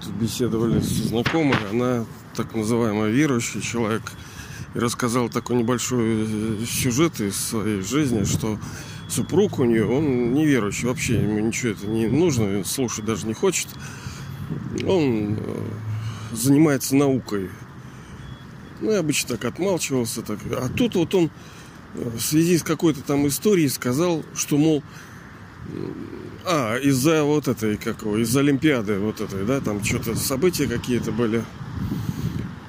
вот беседовали с знакомой, она так называемый верующий человек, и рассказал такой небольшой э, сюжет из своей жизни, что супруг у нее, он неверующий, вообще ему ничего это не нужно, слушать даже не хочет. Он э, занимается наукой. Ну, я обычно так отмалчивался. Так. А тут вот он э, в связи с какой-то там историей сказал, что, мол, а, из-за вот этой, как его, из-за Олимпиады вот этой, да, там что-то события какие-то были,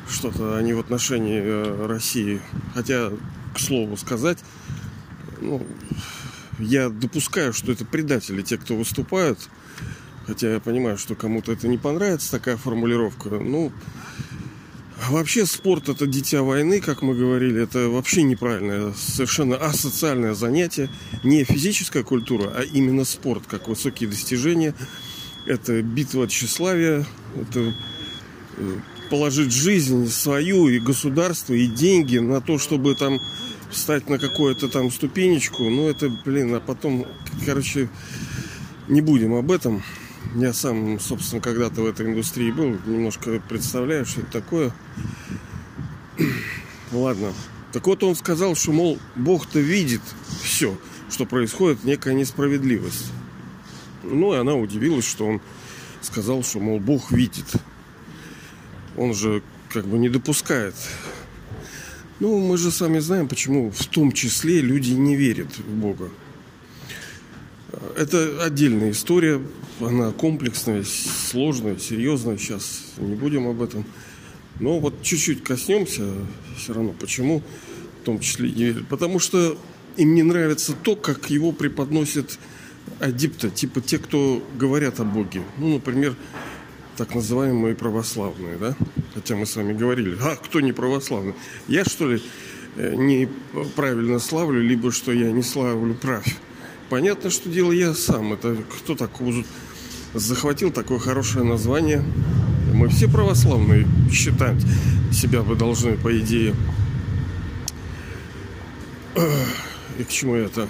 что-то они в отношении э, России. Хотя, к слову сказать, ну, я допускаю, что это предатели, те, кто выступают. Хотя я понимаю, что кому-то это не понравится, такая формулировка. Ну, вообще спорт это дитя войны, как мы говорили. Это вообще неправильное, совершенно асоциальное занятие. Не физическая культура, а именно спорт, как высокие достижения. Это битва тщеславия, это э, положить жизнь свою и государство, и деньги на то, чтобы там встать на какую-то там ступенечку. Ну, это, блин, а потом, короче, не будем об этом. Я сам, собственно, когда-то в этой индустрии был, немножко представляю, что это такое. Ладно. Так вот он сказал, что, мол, Бог-то видит все, что происходит, некая несправедливость. Ну, и она удивилась, что он сказал, что, мол, Бог видит. Он же как бы не допускает ну, мы же сами знаем, почему в том числе люди не верят в Бога. Это отдельная история, она комплексная, сложная, серьезная. Сейчас не будем об этом. Но вот чуть-чуть коснемся все равно. Почему в том числе не верят? Потому что им не нравится то, как его преподносят адипты, типа те, кто говорят о Боге. Ну, например, так называемые православные, да? Хотя мы с вами говорили, а кто не православный? Я что ли э, не правильно славлю, либо что я не славлю прав? Понятно, что дело я сам. Это кто так захватил такое хорошее название? Мы все православные считать себя вы должны, по идее. И к чему это?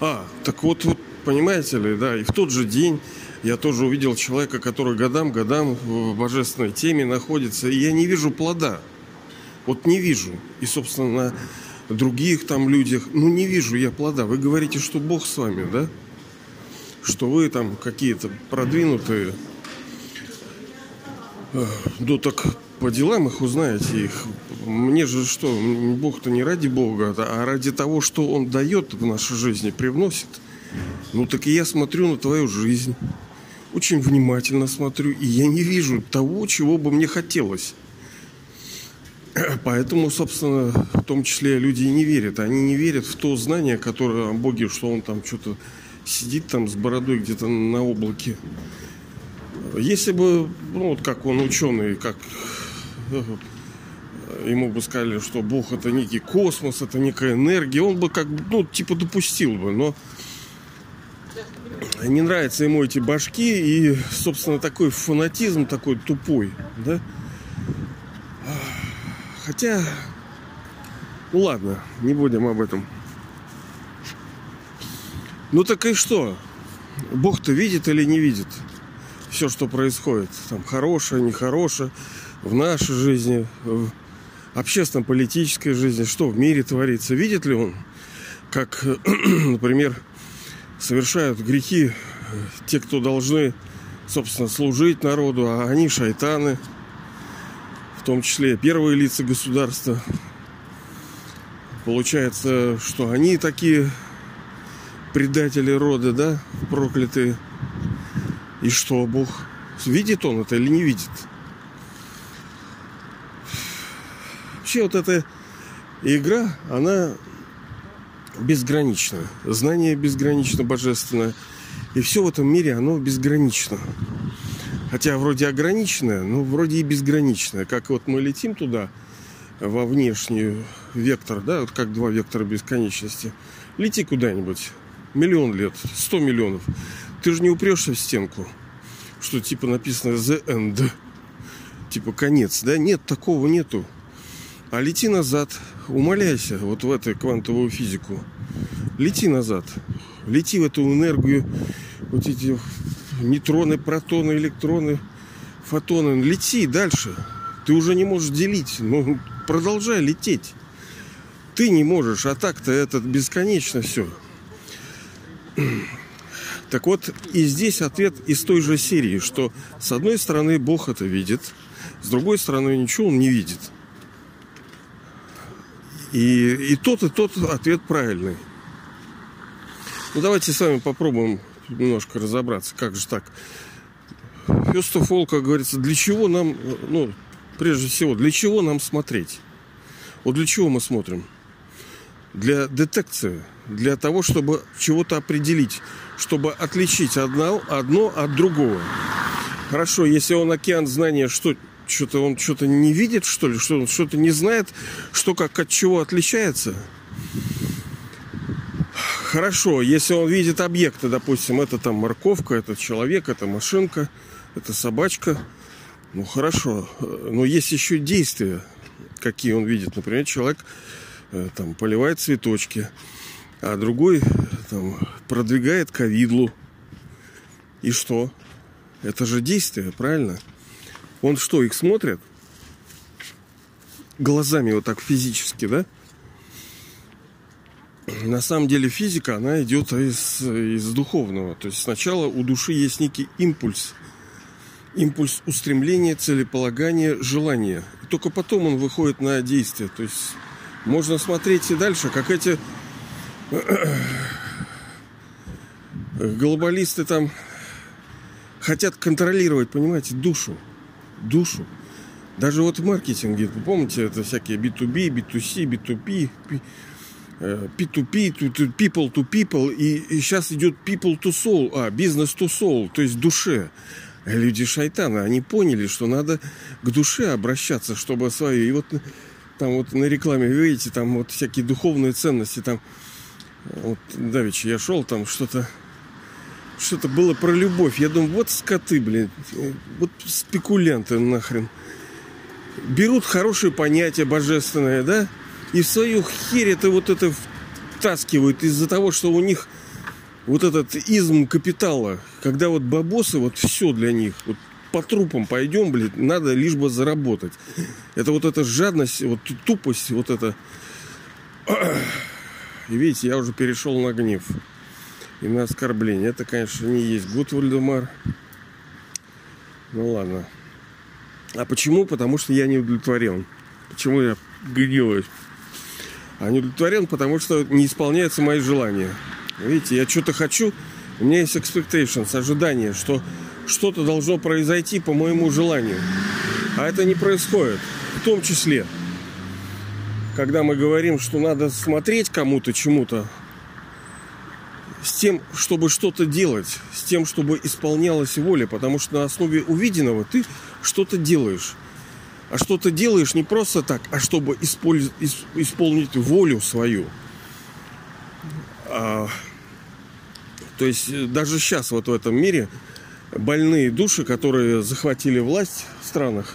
А, так вот, вот, понимаете ли, да, и в тот же день я тоже увидел человека, который годам-годам в божественной теме находится, и я не вижу плода. Вот не вижу. И, собственно, других там людях, ну не вижу я плода. Вы говорите, что Бог с вами, да? Что вы там какие-то продвинутые. Ну так по делам их узнаете их. Мне же что, Бог-то не ради Бога, а ради того, что Он дает в нашей жизни, привносит. Ну так и я смотрю на твою жизнь очень внимательно смотрю, и я не вижу того, чего бы мне хотелось. Поэтому, собственно, в том числе люди и не верят. Они не верят в то знание, которое о Боге, что он там что-то сидит там с бородой где-то на облаке. Если бы, ну вот как он ученый, как э, ему бы сказали, что Бог это некий космос, это некая энергия, он бы как ну, типа допустил бы, но не нравятся ему эти башки и, собственно, такой фанатизм такой тупой, да? Хотя, ну ладно, не будем об этом. Ну так и что? Бог-то видит или не видит все, что происходит? Там хорошее, нехорошее в нашей жизни, в общественно-политической жизни, что в мире творится. Видит ли он, как, например, совершают грехи те, кто должны, собственно, служить народу, а они шайтаны, в том числе первые лица государства. Получается, что они такие предатели рода, да, проклятые. И что, Бог видит он это или не видит? Вообще вот эта игра, она безгранично. Знание безгранично божественное. И все в этом мире, оно безгранично. Хотя вроде ограниченное, но вроде и безграничное. Как вот мы летим туда, во внешний вектор, да, вот как два вектора бесконечности. Лети куда-нибудь, миллион лет, сто миллионов. Ты же не упрешься в стенку, что типа написано the end, типа конец, да? Нет, такого нету. А лети назад, умоляйся вот в эту квантовую физику. Лети назад. Лети в эту энергию, вот эти нейтроны, протоны, электроны, фотоны. Лети дальше. Ты уже не можешь делить. Ну, продолжай лететь. Ты не можешь, а так-то это бесконечно все. Так вот, и здесь ответ из той же серии, что с одной стороны Бог это видит, с другой стороны ничего он не видит. И, и тот, и тот ответ правильный. Ну, давайте с вами попробуем немножко разобраться, как же так. First of all, как говорится, для чего нам, ну, прежде всего, для чего нам смотреть? Вот для чего мы смотрим? Для детекции, для того, чтобы чего-то определить, чтобы отличить одно, одно от другого. Хорошо, если он океан знания, что что-то он что-то не видит, что ли, что он что-то не знает, что как от чего отличается. Хорошо, если он видит объекты, допустим, это там морковка, это человек, это машинка, это собачка, ну хорошо. Но есть еще действия, какие он видит. Например, человек э, там поливает цветочки, а другой там продвигает ковидлу. И что? Это же действие, правильно? Он что, их смотрит? Глазами вот так физически, да? На самом деле физика, она идет из, из духовного. То есть сначала у души есть некий импульс. Импульс устремления, целеполагания, желания. И только потом он выходит на действие. То есть можно смотреть и дальше, как эти глобалисты там хотят контролировать, понимаете, душу душу. Даже вот в маркетинге, помните, это всякие B2B, B2C, B2P, P2P, people to people, и, и сейчас идет people to soul, а, business to soul, то есть душе. Люди шайтаны, они поняли, что надо к душе обращаться, чтобы свою. И вот там вот на рекламе, видите, там вот всякие духовные ценности, там вот давеча я шел, там что-то что-то было про любовь. Я думаю, вот скоты, блин, вот спекулянты нахрен. Берут хорошее понятие божественное, да, и в свою херь это вот это втаскивают из-за того, что у них вот этот изм капитала, когда вот бабосы, вот все для них, вот по трупам пойдем, блин, надо лишь бы заработать. Это вот эта жадность, вот тупость, вот это. И видите, я уже перешел на гнев и на оскорбление. Это, конечно, не есть good, Вальдемар. Ну ладно. А почему? Потому что я не удовлетворен. Почему я гневаюсь? А не удовлетворен, потому что не исполняются мои желания. Видите, я что-то хочу, у меня есть expectations, ожидание, что что-то должно произойти по моему желанию. А это не происходит. В том числе, когда мы говорим, что надо смотреть кому-то, чему-то, с тем, чтобы что-то делать, с тем, чтобы исполнялась воля, потому что на основе увиденного ты что-то делаешь. А что-то делаешь не просто так, а чтобы использ... исполнить волю свою. А... То есть э, даже сейчас вот в этом мире больные души, которые захватили власть в странах,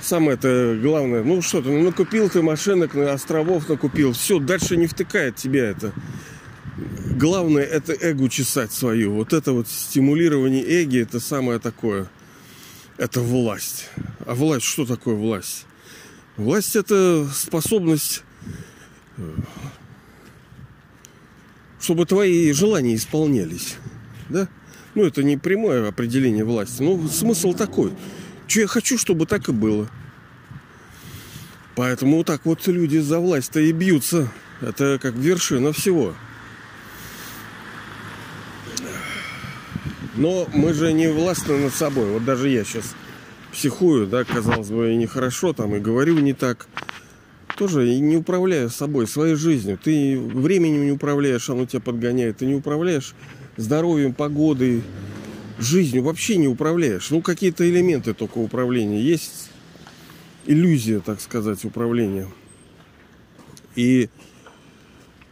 самое это главное, ну что ты, ну накупил ты машинок, на островов накупил, все, дальше не втыкает тебя это главное это эго чесать свою. Вот это вот стимулирование эги, это самое такое. Это власть. А власть, что такое власть? Власть это способность, э, чтобы твои желания исполнялись. Да? Ну, это не прямое определение власти. Но смысл такой. Что я хочу, чтобы так и было. Поэтому вот так вот люди за власть-то и бьются. Это как вершина всего. Но мы же не властны над собой. Вот даже я сейчас психую, да, казалось бы, и нехорошо там, и говорю не так. Тоже и не управляю собой, своей жизнью. Ты временем не управляешь, оно тебя подгоняет. Ты не управляешь здоровьем, погодой, жизнью. Вообще не управляешь. Ну, какие-то элементы только управления. Есть иллюзия, так сказать, управления. И,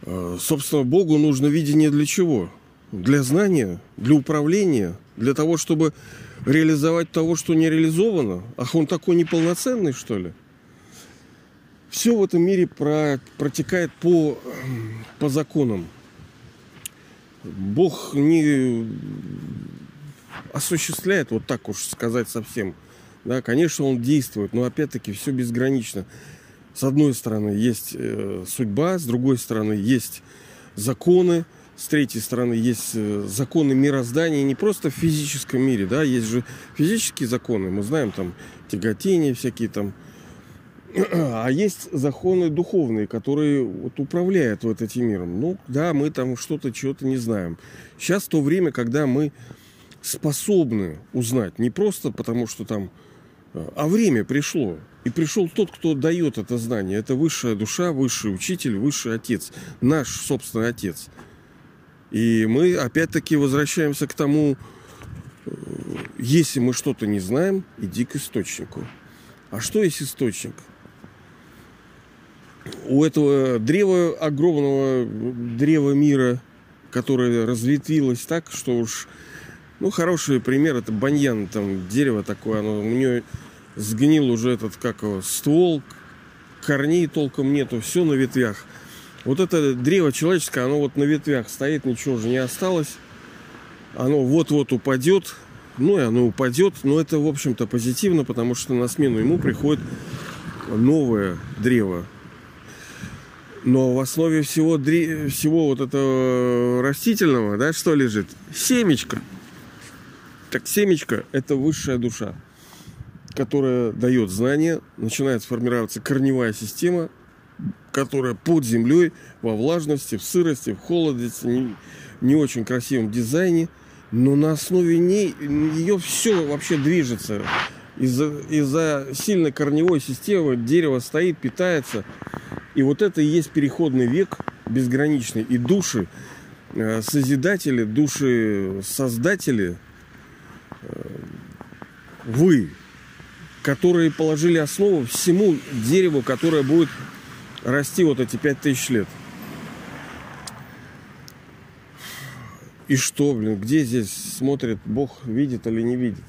э, собственно, Богу нужно видение для чего? Для знания, для управления, для того, чтобы реализовать того, что не реализовано. Ах, он такой неполноценный, что ли? Все в этом мире про, протекает по, по законам. Бог не, осуществляет, вот так уж сказать совсем. Да, конечно, он действует, но опять-таки все безгранично. С одной стороны есть э, судьба, с другой стороны есть законы, с третьей стороны есть э, законы мироздания, не просто в физическом мире, да, есть же физические законы, мы знаем там тяготения всякие там, а есть законы духовные, которые вот управляют вот этим миром. Ну, да, мы там что-то, чего-то не знаем. Сейчас то время, когда мы способны узнать, не просто потому, что там, а время пришло. И пришел тот, кто дает это знание. Это высшая душа, высший учитель, высший отец. Наш собственный отец. И мы опять-таки возвращаемся к тому, э, если мы что-то не знаем, иди к источнику. А что есть источник? У этого древа, огромного древа мира, которое разветвилось так, что уж, ну, хороший пример, это баньян, там дерево такое, оно, у нее сгнил уже этот, как его, ствол, корней толком нету, все на ветвях. Вот это древо человеческое, оно вот на ветвях стоит, ничего уже не осталось. Оно вот-вот упадет, ну и оно упадет, но это, в общем-то, позитивно, потому что на смену ему приходит новое древо. Но в основе всего, всего вот этого растительного, да, что лежит? Семечко. Так семечко – это высшая душа которая дает знания, начинает сформироваться корневая система, которая под землей, во влажности, в сырости, в холодности, не, не очень красивом дизайне, но на основе ней ее все вообще движется. Из-за из сильной корневой системы дерево стоит, питается. И вот это и есть переходный век безграничный. И души, э, созидатели, души создатели, э, вы, которые положили основу всему дереву, которое будет расти вот эти пять тысяч лет. И что, блин, где здесь смотрит Бог, видит или не видит?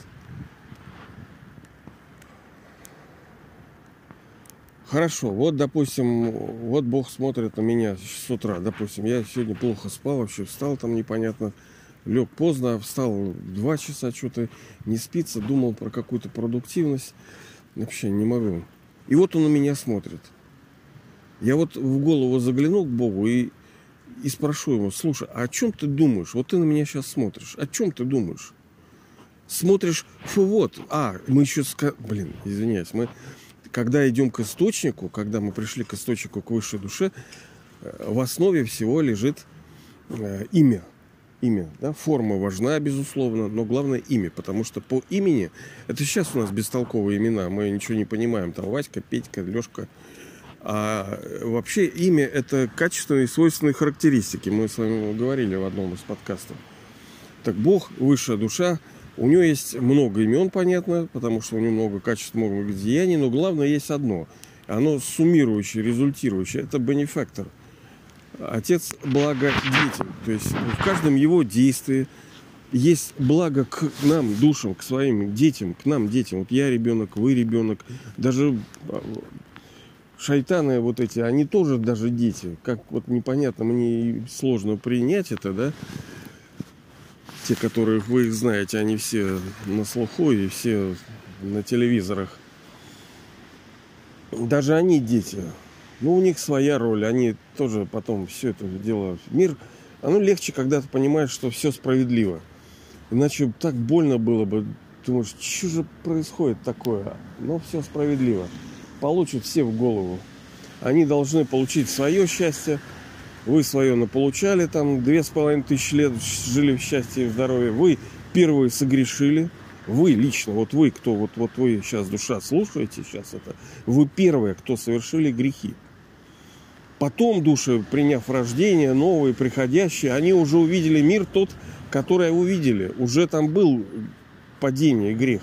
Хорошо, вот, допустим, вот Бог смотрит на меня с утра, допустим, я сегодня плохо спал, вообще встал там непонятно, лег поздно, встал два часа, что-то не спится, думал про какую-то продуктивность. Вообще не могу. И вот он на меня смотрит. Я вот в голову загляну к Богу и, и спрошу его, слушай, а о чем ты думаешь? Вот ты на меня сейчас смотришь. О чем ты думаешь? Смотришь, фу, вот, а, мы еще, ска... блин, извиняюсь, мы, когда идем к источнику, когда мы пришли к источнику, к высшей душе, э, в основе всего лежит э, имя имя. Да? Форма важна, безусловно, но главное имя, потому что по имени, это сейчас у нас бестолковые имена, мы ничего не понимаем, там Васька, Петька, Лешка, а вообще имя это качественные свойственные характеристики. Мы с вами говорили в одном из подкастов. Так Бог, высшая душа, у него есть много имен, понятно, потому что у него много качеств, много деяний, но главное есть одно. Оно суммирующее, результирующее. Это бенефактор – Отец благо детям. То есть в каждом его действии есть благо к нам, душам, к своим детям, к нам, детям. Вот я ребенок, вы ребенок. Даже а, шайтаны вот эти, они тоже даже дети. Как вот непонятно, мне сложно принять это, да. Те, которых вы их знаете, они все на слуху и все на телевизорах. Даже они дети. Ну, у них своя роль, они тоже потом все это дело... Мир, оно легче, когда ты понимаешь, что все справедливо. Иначе так больно было бы. Думаешь, что же происходит такое? Но все справедливо. Получат все в голову. Они должны получить свое счастье. Вы свое наполучали, там две с половиной тысячи лет жили в счастье и в здоровье. Вы первые согрешили. Вы лично, вот вы, кто, вот, вот вы сейчас душа слушаете сейчас это, вы первые, кто совершили грехи. Потом души, приняв рождение, новые, приходящие, они уже увидели мир тот, который увидели. Уже там был падение, грех.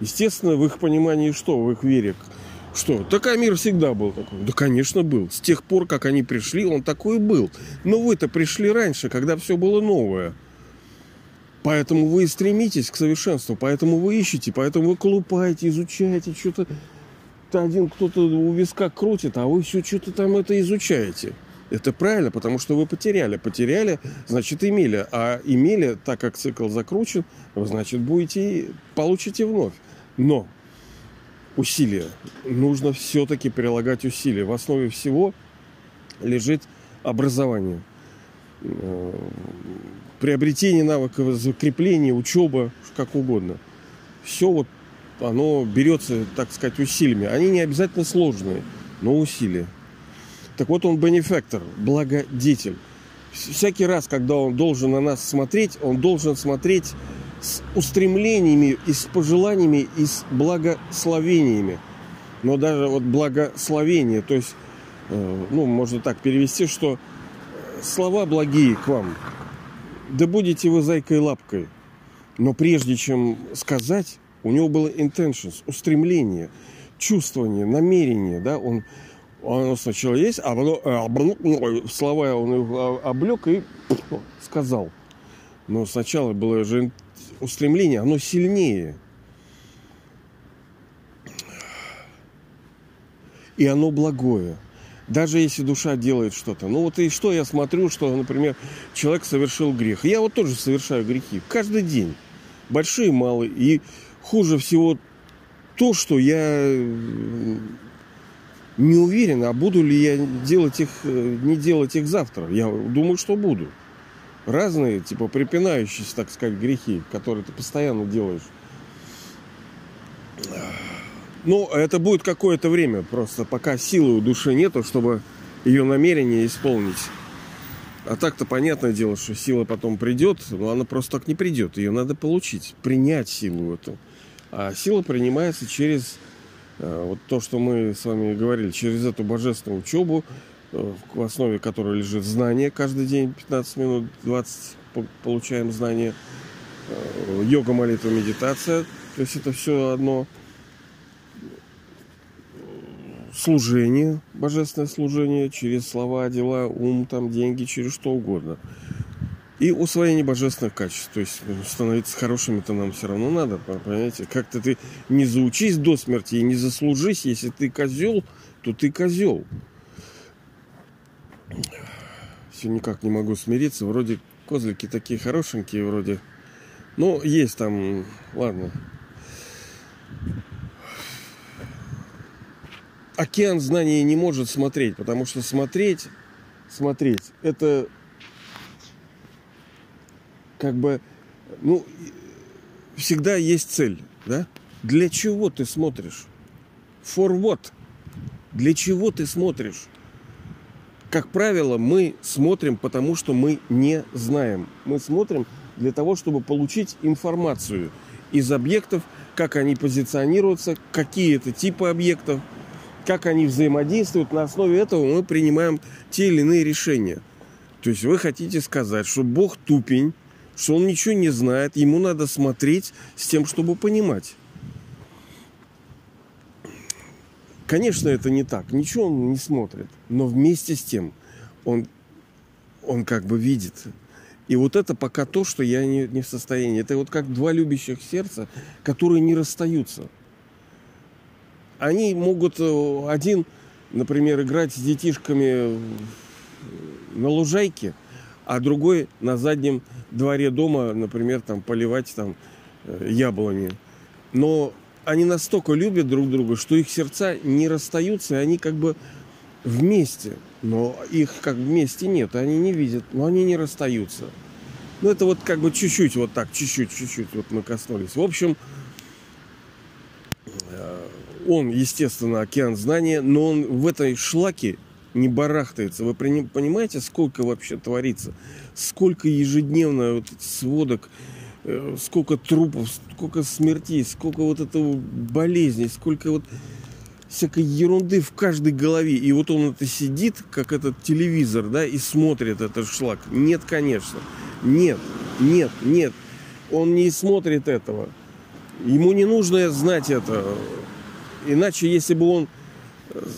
Естественно, в их понимании что, в их вере, что? Такой мир всегда был такой. Да, конечно, был. С тех пор, как они пришли, он такой был. Но вы-то пришли раньше, когда все было новое. Поэтому вы стремитесь к совершенству, поэтому вы ищете, поэтому вы колупаете, изучаете, что-то один кто-то у виска крутит, а вы все что-то там это изучаете. Это правильно, потому что вы потеряли. Потеряли, значит, имели. А имели, так как цикл закручен, значит, будете, получите вновь. Но усилия. Нужно все-таки прилагать усилия. В основе всего лежит образование. Э, приобретение навыков, закрепление, учеба, как угодно. Все вот оно берется, так сказать, усилиями. Они не обязательно сложные, но усилия. Так вот он бенефактор, благодетель. Всякий раз, когда он должен на нас смотреть, он должен смотреть с устремлениями и с пожеланиями и с благословениями. Но даже вот благословение, то есть, э, ну, можно так перевести, что слова благие к вам. Да будете вы зайкой лапкой. Но прежде чем сказать, у него было intentions, устремление, чувствование, намерение, да, он, он сначала есть, а потом а, слова он их облег и сказал. Но сначала было же устремление, оно сильнее. И оно благое. Даже если душа делает что-то. Ну вот и что я смотрю, что, например, человек совершил грех. Я вот тоже совершаю грехи каждый день. Большие малые. И хуже всего то, что я не уверен, а буду ли я делать их, э, не делать их завтра. Я думаю, что буду. Разные, типа, припинающиеся, так сказать, грехи, которые ты постоянно делаешь. Ну, это будет какое-то время просто, пока силы у души нету, чтобы ее намерение исполнить. А так-то понятное дело, что сила потом придет, но она просто так не придет. Ее надо получить, принять силу эту. А сила принимается через э, вот то, что мы с вами говорили, через эту божественную учебу, в основе которой лежит знание. Каждый день 15 минут, 20 получаем знания. Э, йога, молитва, медитация. То есть это все одно служение, божественное служение через слова, дела, ум, там, деньги, через что угодно и усвоение божественных качеств. То есть ну, становиться хорошими-то нам все равно надо, понимаете? Как-то ты не заучись до смерти и не заслужись. Если ты козел, то ты козел. Все никак не могу смириться. Вроде козлики такие хорошенькие, вроде. Но есть там, ладно. Океан знаний не может смотреть, потому что смотреть, смотреть, это как бы, ну, всегда есть цель, да? Для чего ты смотришь? For what? Для чего ты смотришь? Как правило, мы смотрим, потому что мы не знаем. Мы смотрим для того, чтобы получить информацию из объектов, как они позиционируются, какие это типы объектов, как они взаимодействуют. На основе этого мы принимаем те или иные решения. То есть вы хотите сказать, что Бог тупень, что он ничего не знает, ему надо смотреть с тем, чтобы понимать. Конечно, это не так. Ничего он не смотрит. Но вместе с тем он, он как бы видит. И вот это пока то, что я не, не в состоянии. Это вот как два любящих сердца, которые не расстаются. Они могут э, один, например, играть с детишками на лужайке – а другой на заднем дворе дома, например, там поливать там э, яблони. Но они настолько любят друг друга, что их сердца не расстаются, и они как бы вместе. Но их как вместе нет, они не видят, но они не расстаются. Ну, это вот как бы чуть-чуть, вот так, чуть-чуть, чуть-чуть вот мы коснулись. В общем, э, он, естественно, океан знания, но он в этой шлаке не барахтается. Вы понимаете, сколько вообще творится? Сколько ежедневно вот сводок, сколько трупов, сколько смертей, сколько вот этого болезней, сколько вот всякой ерунды в каждой голове. И вот он это сидит, как этот телевизор, да, и смотрит этот шлак. Нет, конечно. Нет, нет, нет. Он не смотрит этого. Ему не нужно знать это. Иначе, если бы он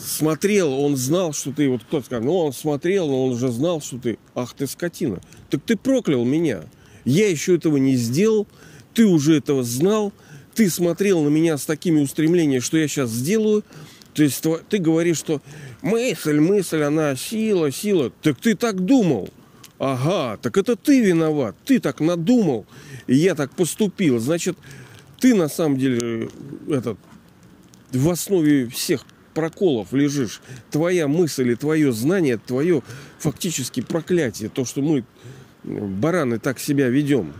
смотрел, он знал, что ты, вот кто-то сказал, ну он смотрел, но он уже знал, что ты, ах ты скотина. Так ты проклял меня. Я еще этого не сделал, ты уже этого знал, ты смотрел на меня с такими устремлениями, что я сейчас сделаю, То есть ты говоришь, что мысль, мысль, она сила, сила. Так ты так думал. Ага, так это ты виноват. Ты так надумал. И я так поступил. Значит, ты на самом деле этот, в основе всех проколов лежишь. Твоя мысль и твое знание, твое фактически проклятие. То, что мы, бараны, так себя ведем.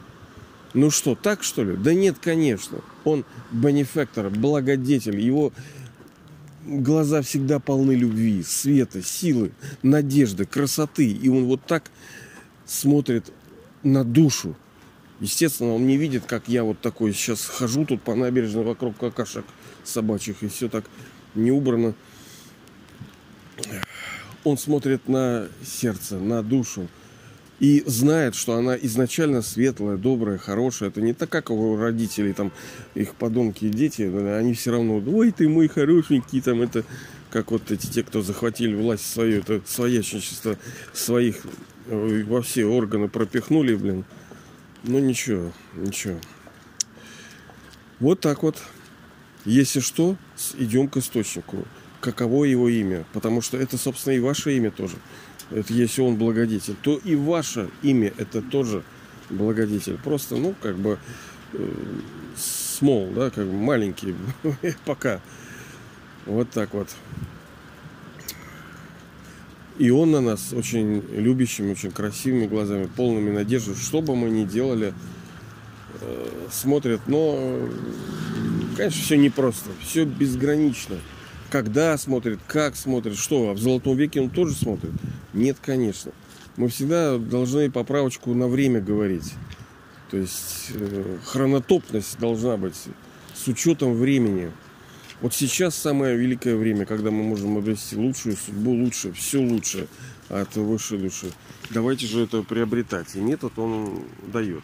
Ну что, так что ли? Да нет, конечно. Он бенефактор, благодетель. Его глаза всегда полны любви, света, силы, надежды, красоты. И он вот так смотрит на душу. Естественно, он не видит, как я вот такой сейчас хожу тут по набережной вокруг какашек собачьих, и все так не убрано. Он смотрит на сердце, на душу и знает, что она изначально светлая, добрая, хорошая. Это не так, как у родителей, там, их подонки и дети, они все равно, ой, ты мой хорошенький, там, это, как вот эти те, кто захватили власть свою, это своячничество своих э, во все органы пропихнули, блин. Ну, ничего, ничего. Вот так вот. Если что, идем к источнику. Каково его имя? Потому что это, собственно, и ваше имя тоже это если он благодетель, то и ваше имя это тоже благодетель. Просто, ну, как бы э, small, да, как бы маленький пока. Вот так вот. И он на нас очень любящими, очень красивыми глазами, полными надежды, что бы мы ни делали, э, смотрят. Но, конечно, все непросто, все безгранично когда смотрит, как смотрит, что. А в золотом веке он тоже смотрит? Нет, конечно. Мы всегда должны поправочку на время говорить. То есть э, хронотопность должна быть с учетом времени. Вот сейчас самое великое время, когда мы можем обрести лучшую судьбу, лучше, все лучше от высшей души. Давайте же это приобретать. И метод он дает.